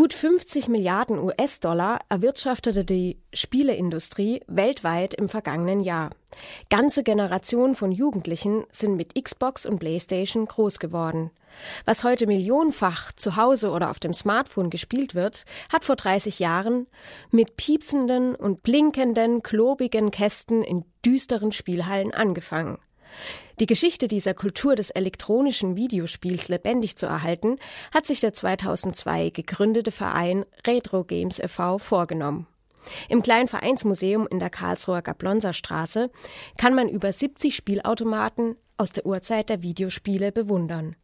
Gut 50 Milliarden US-Dollar erwirtschaftete die Spieleindustrie weltweit im vergangenen Jahr. Ganze Generationen von Jugendlichen sind mit Xbox und PlayStation groß geworden. Was heute millionenfach zu Hause oder auf dem Smartphone gespielt wird, hat vor 30 Jahren mit piepsenden und blinkenden, klobigen Kästen in düsteren Spielhallen angefangen. Die Geschichte dieser Kultur des elektronischen Videospiels lebendig zu erhalten, hat sich der 2002 gegründete Verein Retro Games e.V. vorgenommen. Im kleinen Vereinsmuseum in der Karlsruher Gablonser Straße kann man über 70 Spielautomaten aus der Urzeit der Videospiele bewundern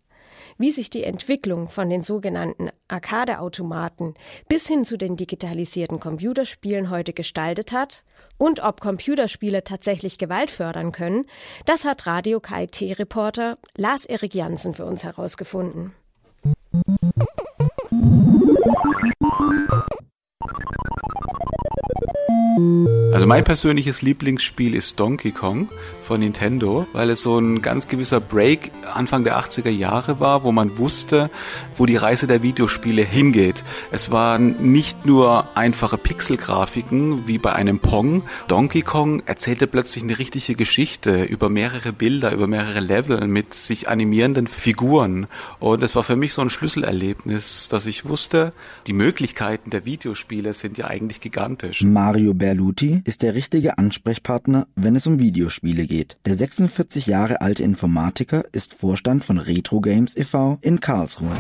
wie sich die Entwicklung von den sogenannten Arcade-Automaten bis hin zu den digitalisierten Computerspielen heute gestaltet hat und ob Computerspiele tatsächlich Gewalt fördern können, das hat Radio KIT-Reporter Lars-Erik Janssen für uns herausgefunden. Also mein persönliches Lieblingsspiel ist Donkey Kong von Nintendo, weil es so ein ganz gewisser Break Anfang der 80er Jahre war, wo man wusste, wo die Reise der Videospiele hingeht. Es waren nicht nur einfache Pixelgrafiken wie bei einem Pong. Donkey Kong erzählte plötzlich eine richtige Geschichte über mehrere Bilder, über mehrere Level mit sich animierenden Figuren. Und es war für mich so ein Schlüsselerlebnis, dass ich wusste, die Möglichkeiten der Videospiele sind ja eigentlich gigantisch. Mario Berluti ist der richtige Ansprechpartner, wenn es um Videospiele geht. Der 46 Jahre alte Informatiker ist Vorstand von Retro Games e.V. in Karlsruhe.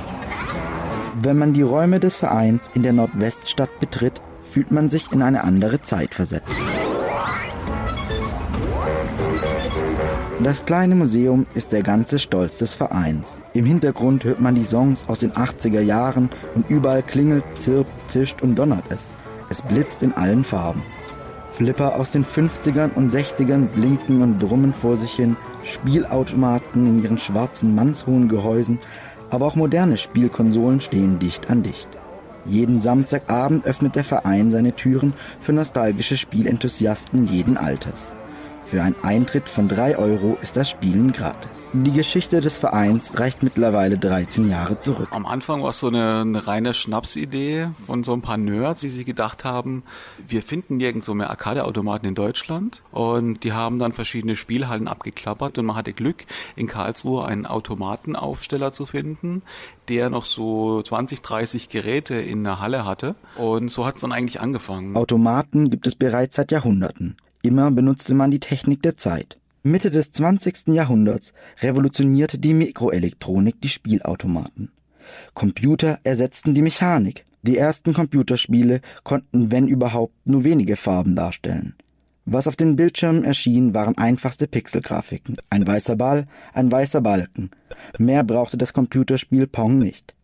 Wenn man die Räume des Vereins in der Nordweststadt betritt, fühlt man sich in eine andere Zeit versetzt. Das kleine Museum ist der ganze Stolz des Vereins. Im Hintergrund hört man die Songs aus den 80er Jahren und überall klingelt, zirpt, zischt und donnert es. Es blitzt in allen Farben. Flipper aus den 50ern und 60ern blinken und brummen vor sich hin, Spielautomaten in ihren schwarzen mannshohen Gehäusen, aber auch moderne Spielkonsolen stehen dicht an dicht. Jeden Samstagabend öffnet der Verein seine Türen für nostalgische Spielenthusiasten jeden Alters. Für einen Eintritt von 3 Euro ist das Spielen gratis. Die Geschichte des Vereins reicht mittlerweile 13 Jahre zurück. Am Anfang war es so eine, eine reine Schnapsidee von so ein paar Nerds, die sich gedacht haben, wir finden nirgendwo mehr Arcade-Automaten in Deutschland. Und die haben dann verschiedene Spielhallen abgeklappert und man hatte Glück, in Karlsruhe einen Automatenaufsteller zu finden, der noch so 20, 30 Geräte in der Halle hatte. Und so hat es dann eigentlich angefangen. Automaten gibt es bereits seit Jahrhunderten. Immer benutzte man die Technik der Zeit. Mitte des 20. Jahrhunderts revolutionierte die Mikroelektronik die Spielautomaten. Computer ersetzten die Mechanik. Die ersten Computerspiele konnten, wenn überhaupt, nur wenige Farben darstellen. Was auf den Bildschirmen erschien, waren einfachste Pixelgrafiken. Ein weißer Ball, ein weißer Balken. Mehr brauchte das Computerspiel Pong nicht.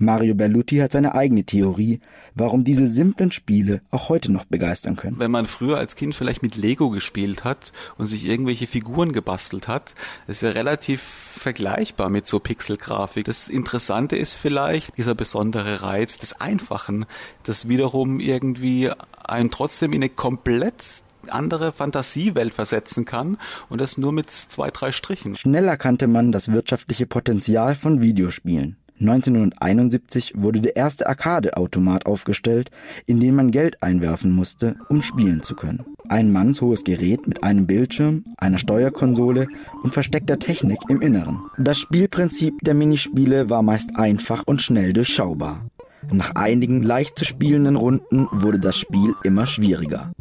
Mario Berluti hat seine eigene Theorie, warum diese simplen Spiele auch heute noch begeistern können. Wenn man früher als Kind vielleicht mit Lego gespielt hat und sich irgendwelche Figuren gebastelt hat, ist ja relativ vergleichbar mit so Pixelgrafik. Das Interessante ist vielleicht dieser besondere Reiz des Einfachen, das wiederum irgendwie einen trotzdem in eine komplett andere Fantasiewelt versetzen kann und das nur mit zwei, drei Strichen. Schnell erkannte man das wirtschaftliche Potenzial von Videospielen. 1971 wurde der erste Arcade-Automat aufgestellt, in den man Geld einwerfen musste, um spielen zu können. Ein mannshohes Gerät mit einem Bildschirm, einer Steuerkonsole und versteckter Technik im Inneren. Das Spielprinzip der Minispiele war meist einfach und schnell durchschaubar. Nach einigen leicht zu spielenden Runden wurde das Spiel immer schwieriger.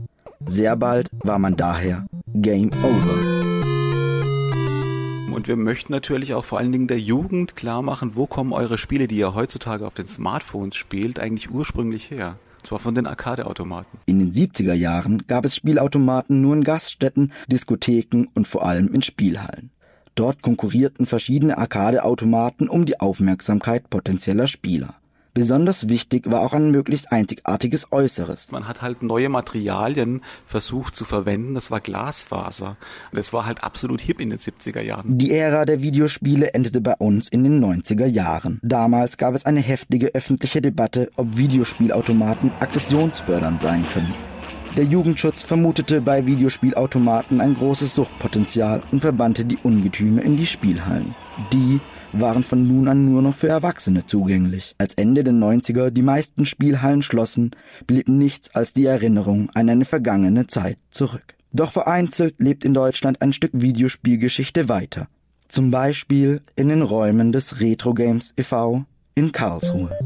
Sehr bald war man daher Game Over. Und wir möchten natürlich auch vor allen Dingen der Jugend klar machen, wo kommen eure Spiele, die ihr heutzutage auf den Smartphones spielt, eigentlich ursprünglich her. Und zwar von den Arcade-Automaten. In den 70er Jahren gab es Spielautomaten nur in Gaststätten, Diskotheken und vor allem in Spielhallen. Dort konkurrierten verschiedene Arcade-Automaten um die Aufmerksamkeit potenzieller Spieler. Besonders wichtig war auch ein möglichst einzigartiges Äußeres. Man hat halt neue Materialien versucht zu verwenden. Das war Glasfaser. Das war halt absolut hip in den 70er Jahren. Die Ära der Videospiele endete bei uns in den 90er Jahren. Damals gab es eine heftige öffentliche Debatte, ob Videospielautomaten aggressionsfördernd sein können. Der Jugendschutz vermutete bei Videospielautomaten ein großes Suchtpotenzial und verbannte die Ungetüme in die Spielhallen. Die waren von nun an nur noch für Erwachsene zugänglich. Als Ende der 90er die meisten Spielhallen schlossen, blieb nichts als die Erinnerung an eine vergangene Zeit zurück. Doch vereinzelt lebt in Deutschland ein Stück Videospielgeschichte weiter. Zum Beispiel in den Räumen des Retro Games e.V. in Karlsruhe.